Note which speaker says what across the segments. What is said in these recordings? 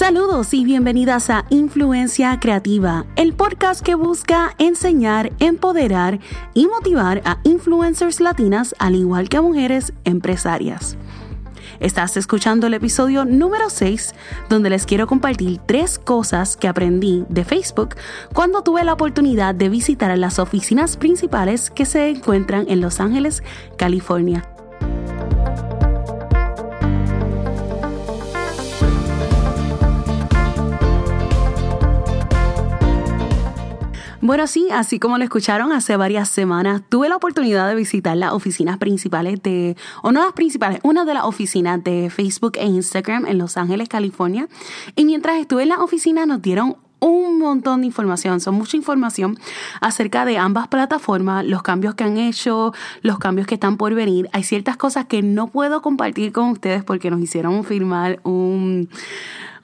Speaker 1: Saludos y bienvenidas a Influencia Creativa, el podcast que busca enseñar, empoderar y motivar a influencers latinas al igual que a mujeres empresarias. Estás escuchando el episodio número 6, donde les quiero compartir tres cosas que aprendí de Facebook cuando tuve la oportunidad de visitar las oficinas principales que se encuentran en Los Ángeles, California. Bueno, sí, así como lo escucharon hace varias semanas, tuve la oportunidad de visitar las oficinas principales de, o no las principales, una de las oficinas de Facebook e Instagram en Los Ángeles, California. Y mientras estuve en la oficina nos dieron un montón de información, son mucha información acerca de ambas plataformas, los cambios que han hecho, los cambios que están por venir. Hay ciertas cosas que no puedo compartir con ustedes porque nos hicieron firmar un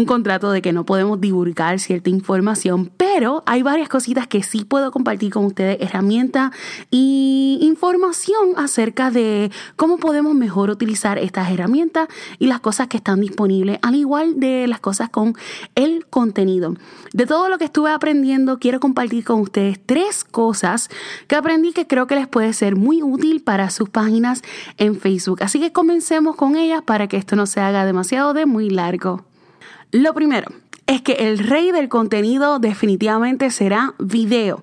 Speaker 1: un contrato de que no podemos divulgar cierta información, pero hay varias cositas que sí puedo compartir con ustedes, herramientas y información acerca de cómo podemos mejor utilizar estas herramientas y las cosas que están disponibles, al igual de las cosas con el contenido. De todo lo que estuve aprendiendo, quiero compartir con ustedes tres cosas que aprendí que creo que les puede ser muy útil para sus páginas en Facebook. Así que comencemos con ellas para que esto no se haga demasiado de muy largo. Lo primero, es que el rey del contenido definitivamente será video.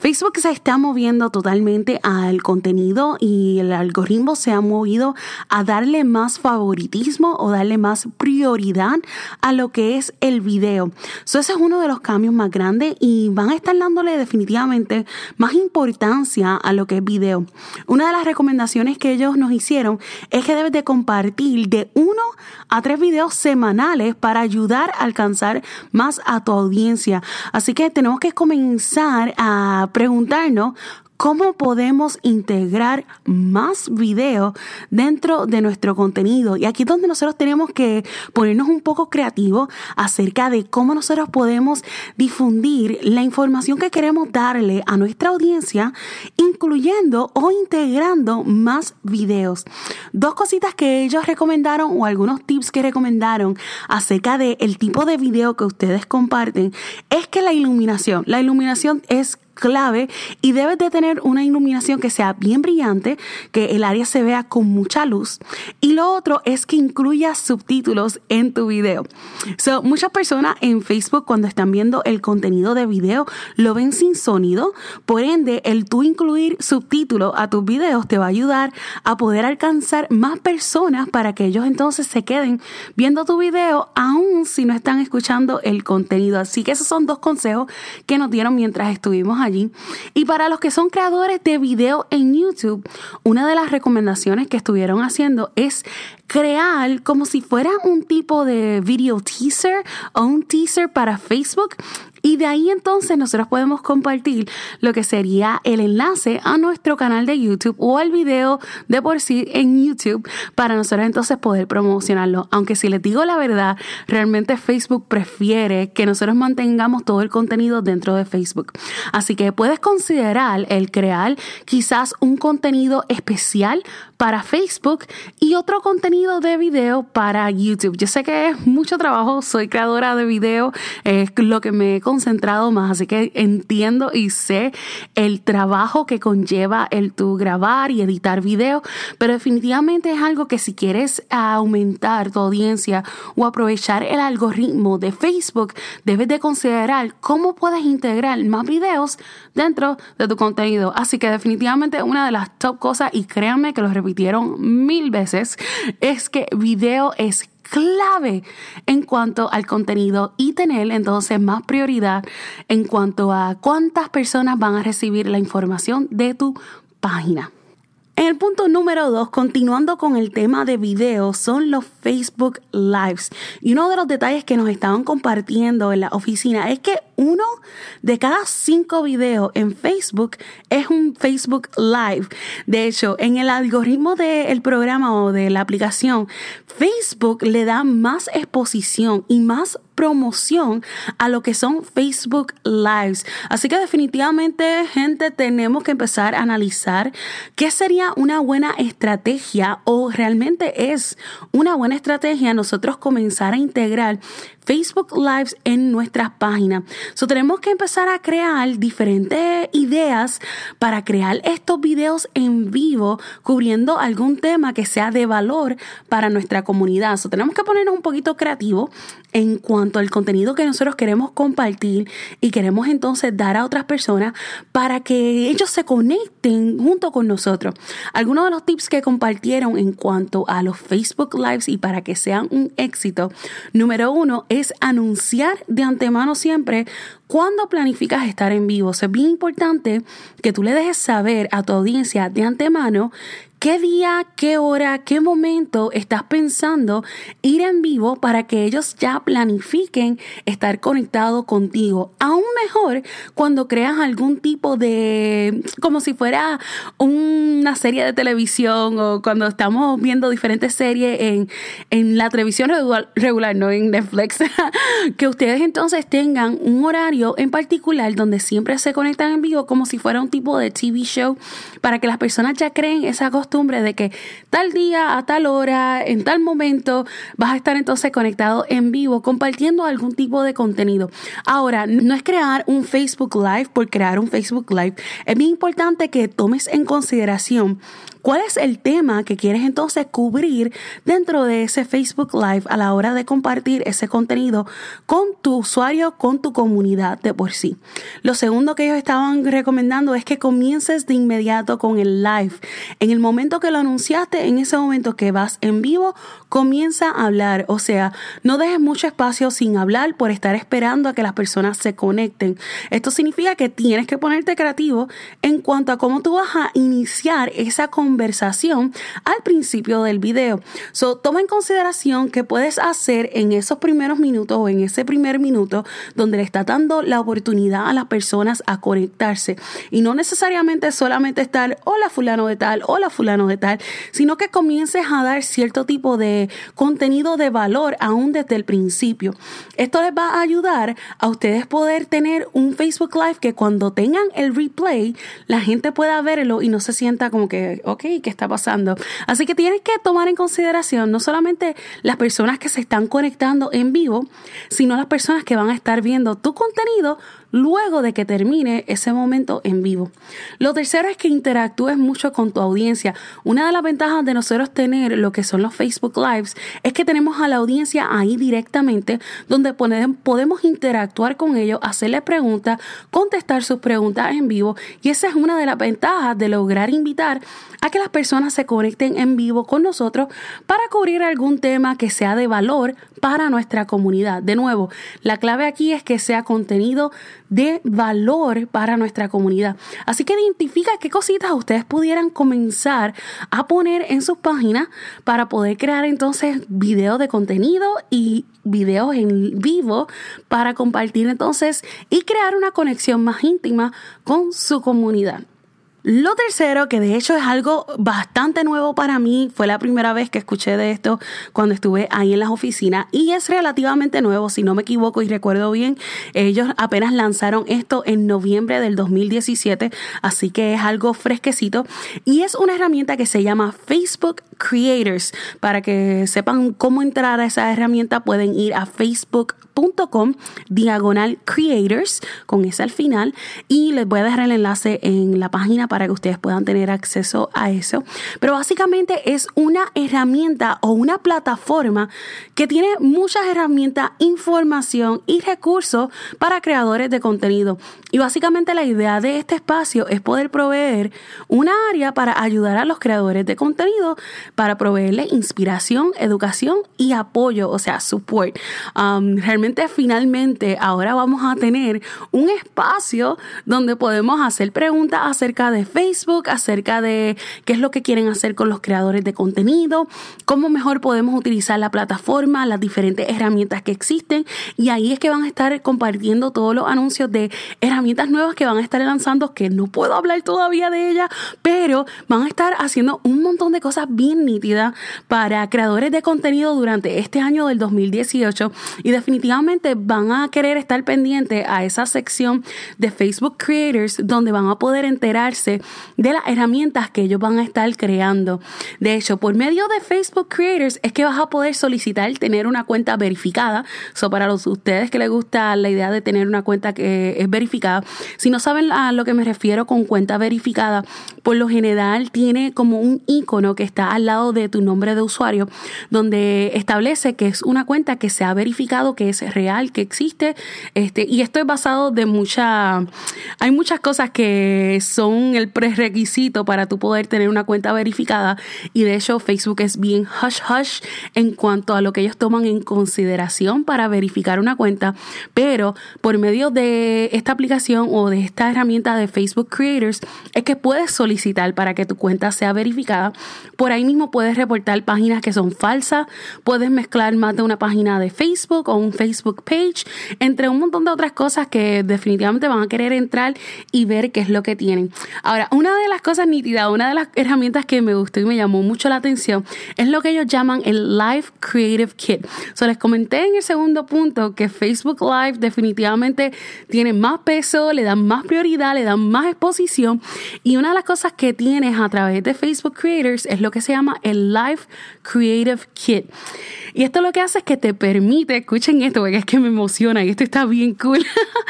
Speaker 1: Facebook se está moviendo totalmente al contenido y el algoritmo se ha movido a darle más favoritismo o darle más prioridad a lo que es el video. ese es uno de los cambios más grandes y van a estar dándole definitivamente más importancia a lo que es video. Una de las recomendaciones que ellos nos hicieron es que debes de compartir de uno a tres videos semanales para ayudar a alcanzar más a tu audiencia. Así que tenemos que comenzar a preguntarnos cómo podemos integrar más video dentro de nuestro contenido. Y aquí es donde nosotros tenemos que ponernos un poco creativos acerca de cómo nosotros podemos difundir la información que queremos darle a nuestra audiencia, incluyendo o integrando más videos. Dos cositas que ellos recomendaron o algunos tips que recomendaron acerca del el tipo de video que ustedes comparten es que la iluminación, la iluminación es clave y debes de tener una iluminación que sea bien brillante, que el área se vea con mucha luz. Y lo otro es que incluya subtítulos en tu video. So, muchas personas en Facebook cuando están viendo el contenido de video lo ven sin sonido, por ende el tú incluir subtítulos a tus videos te va a ayudar a poder alcanzar más personas para que ellos entonces se queden viendo tu video aún si no están escuchando el contenido. Así que esos son dos consejos que nos dieron mientras estuvimos Y para los que son creadores de video en YouTube, una de las recomendaciones que estuvieron haciendo es crear como si fuera un tipo de video teaser o un teaser para Facebook y de ahí entonces nosotros podemos compartir lo que sería el enlace a nuestro canal de YouTube o al video de por sí en YouTube para nosotros entonces poder promocionarlo. Aunque si les digo la verdad, realmente Facebook prefiere que nosotros mantengamos todo el contenido dentro de Facebook. Así que puedes considerar el crear quizás un contenido especial para Facebook y otro contenido de video para YouTube. Yo sé que es mucho trabajo, soy creadora de video, es lo que me concentrado más, así que entiendo y sé el trabajo que conlleva el tu grabar y editar video, pero definitivamente es algo que si quieres aumentar tu audiencia o aprovechar el algoritmo de Facebook, debes de considerar cómo puedes integrar más videos dentro de tu contenido. Así que definitivamente una de las top cosas, y créanme que lo repitieron mil veces, es que video es clave en cuanto al contenido y tener entonces más prioridad en cuanto a cuántas personas van a recibir la información de tu página. En el punto número dos, continuando con el tema de videos, son los Facebook Lives. Y uno de los detalles que nos estaban compartiendo en la oficina es que uno de cada cinco videos en Facebook es un Facebook Live. De hecho, en el algoritmo del programa o de la aplicación, Facebook le da más exposición y más promoción a lo que son Facebook Lives. Así que definitivamente, gente, tenemos que empezar a analizar qué sería una buena estrategia o realmente es una buena estrategia nosotros comenzar a integrar Facebook Lives en nuestras páginas. So, tenemos que empezar a crear diferentes ideas para crear estos videos en vivo cubriendo algún tema que sea de valor para nuestra comunidad. So, tenemos que ponernos un poquito creativos en cuanto al contenido que nosotros queremos compartir y queremos entonces dar a otras personas para que ellos se conecten junto con nosotros. Algunos de los tips que compartieron en cuanto a los Facebook Lives y para que sean un éxito, número uno es anunciar de antemano siempre cuando planificas estar en vivo. es bien importante que tú le dejes saber a tu audiencia de antemano qué día, qué hora, qué momento estás pensando ir en vivo para que ellos ya planifiquen estar conectados contigo. Aún mejor cuando creas algún tipo de, como si fuera una serie de televisión o cuando estamos viendo diferentes series en, en la televisión regular, no en Netflix, que ustedes entonces tengan un horario en particular donde siempre se conectan en vivo como si fuera un tipo de TV show para que las personas ya creen esa cosa de que tal día, a tal hora, en tal momento, vas a estar entonces conectado en vivo compartiendo algún tipo de contenido. Ahora, no es crear un Facebook Live por crear un Facebook Live. Es bien importante que tomes en consideración ¿Cuál es el tema que quieres entonces cubrir dentro de ese Facebook Live a la hora de compartir ese contenido con tu usuario, con tu comunidad de por sí? Lo segundo que ellos estaban recomendando es que comiences de inmediato con el live. En el momento que lo anunciaste, en ese momento que vas en vivo, comienza a hablar. O sea, no dejes mucho espacio sin hablar por estar esperando a que las personas se conecten. Esto significa que tienes que ponerte creativo en cuanto a cómo tú vas a iniciar esa conversación al principio del video. So, toma en consideración que puedes hacer en esos primeros minutos o en ese primer minuto donde le está dando la oportunidad a las personas a conectarse y no necesariamente solamente estar hola fulano de tal, hola fulano de tal, sino que comiences a dar cierto tipo de contenido de valor aún desde el principio. Esto les va a ayudar a ustedes poder tener un Facebook Live que cuando tengan el replay la gente pueda verlo y no se sienta como que, ok, ¿qué está pasando? Así que tienes que tomar en consideración no solamente las personas que se están conectando en vivo, sino las personas que van a estar viendo tu contenido luego de que termine ese momento en vivo. Lo tercero es que interactúes mucho con tu audiencia. Una de las ventajas de nosotros tener lo que son los Facebook Lives es que tenemos a la audiencia ahí directamente donde podemos interactuar con ellos, hacerles preguntas, contestar sus preguntas en vivo y esa es una de las ventajas de lograr invitar a que las personas se conecten en vivo con nosotros para cubrir algún tema que sea de valor para nuestra comunidad. De nuevo, la clave aquí es que sea contenido de valor para nuestra comunidad. Así que identifica qué cositas ustedes pudieran comenzar a poner en sus páginas para poder crear entonces videos de contenido y videos en vivo para compartir entonces y crear una conexión más íntima con su comunidad. Lo tercero, que de hecho es algo bastante nuevo para mí, fue la primera vez que escuché de esto cuando estuve ahí en las oficinas y es relativamente nuevo, si no me equivoco y recuerdo bien, ellos apenas lanzaron esto en noviembre del 2017, así que es algo fresquecito y es una herramienta que se llama Facebook Creators. Para que sepan cómo entrar a esa herramienta pueden ir a Facebook com diagonal creators con ese al final y les voy a dejar el enlace en la página para que ustedes puedan tener acceso a eso. Pero básicamente es una herramienta o una plataforma que tiene muchas herramientas, información y recursos para creadores de contenido. Y básicamente la idea de este espacio es poder proveer una área para ayudar a los creadores de contenido, para proveerles inspiración, educación y apoyo, o sea, support. Um, realmente finalmente ahora vamos a tener un espacio donde podemos hacer preguntas acerca de Facebook, acerca de qué es lo que quieren hacer con los creadores de contenido, cómo mejor podemos utilizar la plataforma, las diferentes herramientas que existen y ahí es que van a estar compartiendo todos los anuncios de herramientas nuevas que van a estar lanzando que no puedo hablar todavía de ellas, pero van a estar haciendo un montón de cosas bien nítida para creadores de contenido durante este año del 2018 y definitivamente van a querer estar pendientes a esa sección de Facebook Creators donde van a poder enterarse de las herramientas que ellos van a estar creando. De hecho, por medio de Facebook Creators es que vas a poder solicitar tener una cuenta verificada. So, para los ustedes que les gusta la idea de tener una cuenta que es verificada, si no saben a lo que me refiero con cuenta verificada, por lo general tiene como un icono que está al lado de tu nombre de usuario, donde establece que es una cuenta que se ha verificado, que es real, que existe. Este, y esto es basado de mucha. Hay muchas cosas que son el prerequisito para tu poder tener una cuenta verificada. Y de hecho, Facebook es bien hush hush en cuanto a lo que ellos toman en consideración para verificar una cuenta. Pero por medio de esta aplicación o de esta herramienta de Facebook Creators, es que puedes solicitar para que tu cuenta sea verificada. Por ahí mismo puedes reportar páginas que son falsas, puedes mezclar más de una página de Facebook o un Facebook page, entre un montón de otras cosas que definitivamente van a querer entrar y ver qué es lo que tienen. Ahora, una de las cosas nítidas, una de las herramientas que me gustó y me llamó mucho la atención es lo que ellos llaman el Live Creative Kit. So, les comenté en el segundo punto que Facebook Live definitivamente tiene más peso, le dan más prioridad, le dan más exposición y una de las cosas que tienes a través de Facebook Creators es lo que se llama el Live Creative Kit. Y esto lo que hace es que te permite, escuchen esto porque es que me emociona y esto está bien cool.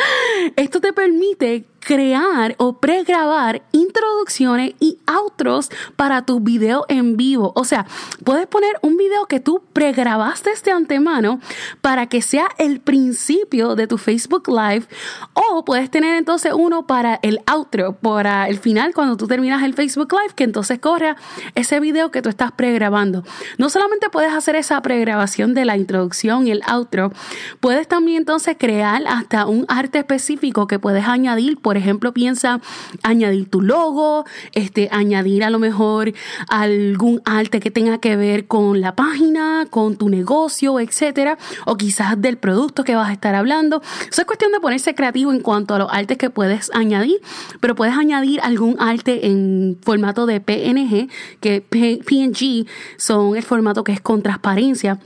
Speaker 1: esto te permite crear o pregrabar introducciones y outros para tu video en vivo. O sea, puedes poner un video que tú pregrabaste de antemano para que sea el principio de tu Facebook Live o puedes tener entonces uno para el outro, para el final cuando tú terminas el Facebook Live, que entonces corra ese video que tú estás pregrabando. No solamente puedes hacer esa pregrabación de la introducción y el outro, puedes también entonces crear hasta un arte específico que puedes añadir por ejemplo, piensa añadir tu logo, este, añadir a lo mejor algún arte que tenga que ver con la página, con tu negocio, etcétera, o quizás del producto que vas a estar hablando. Eso es cuestión de ponerse creativo en cuanto a los artes que puedes añadir, pero puedes añadir algún arte en formato de PNG, que PNG son el formato que es con transparencia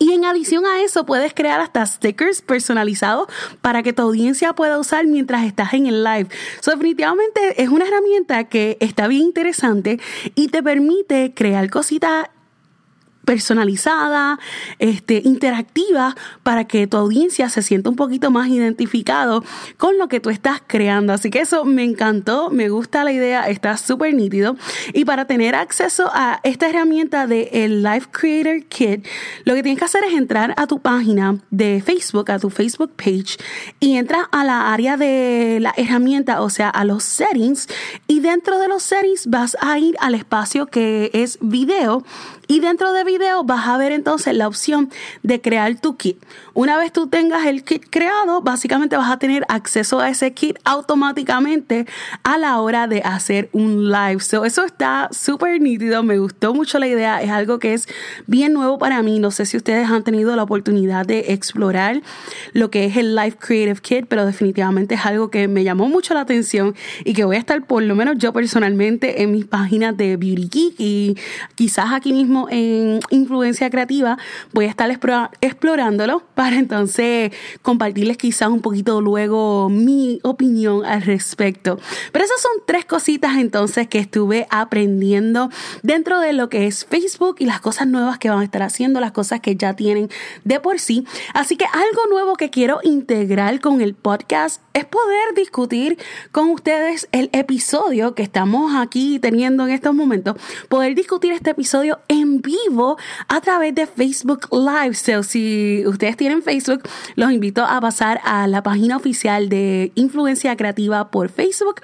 Speaker 1: y en adición a eso, puedes crear hasta stickers personalizados para que tu audiencia pueda usar mientras estás en el live. So, definitivamente es una herramienta que está bien interesante y te permite crear cositas personalizada, este, interactiva, para que tu audiencia se sienta un poquito más identificado con lo que tú estás creando. Así que eso me encantó, me gusta la idea, está súper nítido. Y para tener acceso a esta herramienta de el Live Creator Kit, lo que tienes que hacer es entrar a tu página de Facebook, a tu Facebook page, y entra a la área de la herramienta, o sea, a los settings, y dentro de los settings vas a ir al espacio que es video y dentro de video vas a ver entonces la opción de crear tu kit. Una vez tú tengas el kit creado, básicamente vas a tener acceso a ese kit automáticamente a la hora de hacer un live. So, eso está súper nítido, me gustó mucho la idea, es algo que es bien nuevo para mí. No sé si ustedes han tenido la oportunidad de explorar lo que es el Live Creative Kit, pero definitivamente es algo que me llamó mucho la atención y que voy a estar por lo menos yo personalmente en mis páginas de Beauty Geek y quizás aquí mismo en influencia creativa, voy a estar explorándolo para entonces compartirles quizás un poquito luego mi opinión al respecto. Pero esas son tres cositas entonces que estuve aprendiendo dentro de lo que es Facebook y las cosas nuevas que van a estar haciendo, las cosas que ya tienen de por sí. Así que algo nuevo que quiero integrar con el podcast es poder discutir con ustedes el episodio que estamos aquí teniendo en estos momentos, poder discutir este episodio en vivo a través de Facebook Live. So, si ustedes tienen Facebook, los invito a pasar a la página oficial de Influencia Creativa por Facebook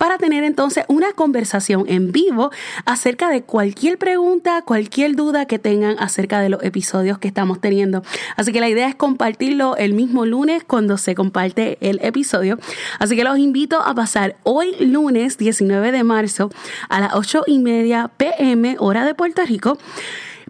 Speaker 1: para tener entonces una conversación en vivo acerca de cualquier pregunta, cualquier duda que tengan acerca de los episodios que estamos teniendo. Así que la idea es compartirlo el mismo lunes cuando se comparte el episodio. Así que los invito a pasar hoy lunes 19 de marzo a las 8 y media pm hora de Puerto Rico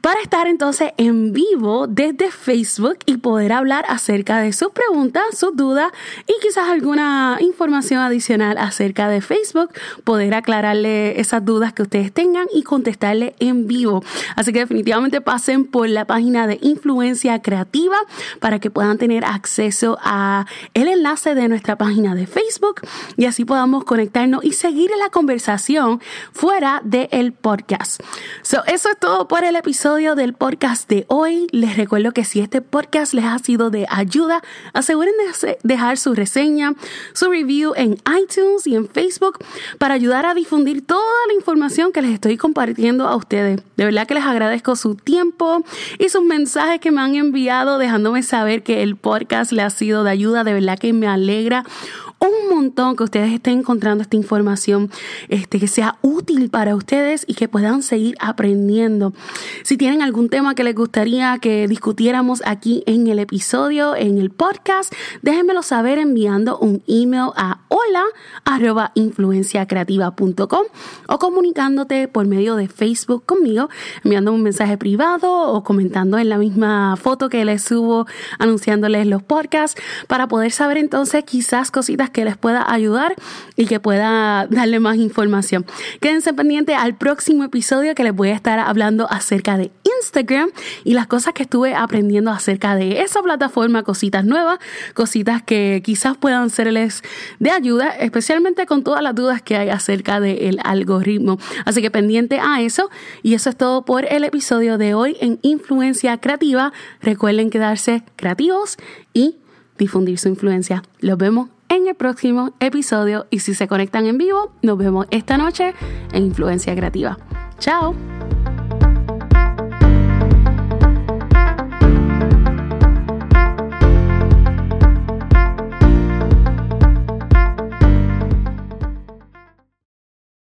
Speaker 1: para estar entonces en vivo desde Facebook y poder hablar acerca de sus preguntas, sus dudas y quizás alguna información adicional acerca de Facebook, poder aclararle esas dudas que ustedes tengan y contestarle en vivo. Así que definitivamente pasen por la página de Influencia Creativa para que puedan tener acceso a el enlace de nuestra página de Facebook y así podamos conectarnos y seguir la conversación fuera del podcast. So, eso es todo por el episodio del podcast de hoy. Les recuerdo que si este podcast les ha sido de ayuda, aseguren de dejar su reseña, su review en iTunes y en Facebook para ayudar a difundir toda la información que les estoy compartiendo a ustedes. De verdad que les agradezco su tiempo y sus mensajes que me han enviado dejándome saber que el podcast le ha sido de ayuda. De verdad que me alegra un montón que ustedes estén encontrando esta información este, que sea útil para ustedes y que puedan seguir aprendiendo. Si tienen algún tema que les gustaría que discutiéramos aquí en el episodio, en el podcast, déjenmelo saber enviando un email a hola arroba influenciacreativa.com o comunicándote por medio de Facebook conmigo, enviando un mensaje privado o comentando en la misma foto que les subo anunciándoles los podcasts para poder saber entonces quizás cositas que les pueda ayudar y que pueda darle más información. Quédense pendientes al próximo episodio que les voy a estar hablando acerca de Instagram y las cosas que estuve aprendiendo acerca de esa plataforma, cositas nuevas, cositas que quizás puedan serles de ayuda, especialmente con todas las dudas que hay acerca del algoritmo. Así que pendiente a eso y eso es todo por el episodio de hoy en Influencia Creativa. Recuerden quedarse creativos y difundir su influencia. Los vemos en el próximo episodio y si se conectan en vivo, nos vemos esta noche en Influencia Creativa. Chao.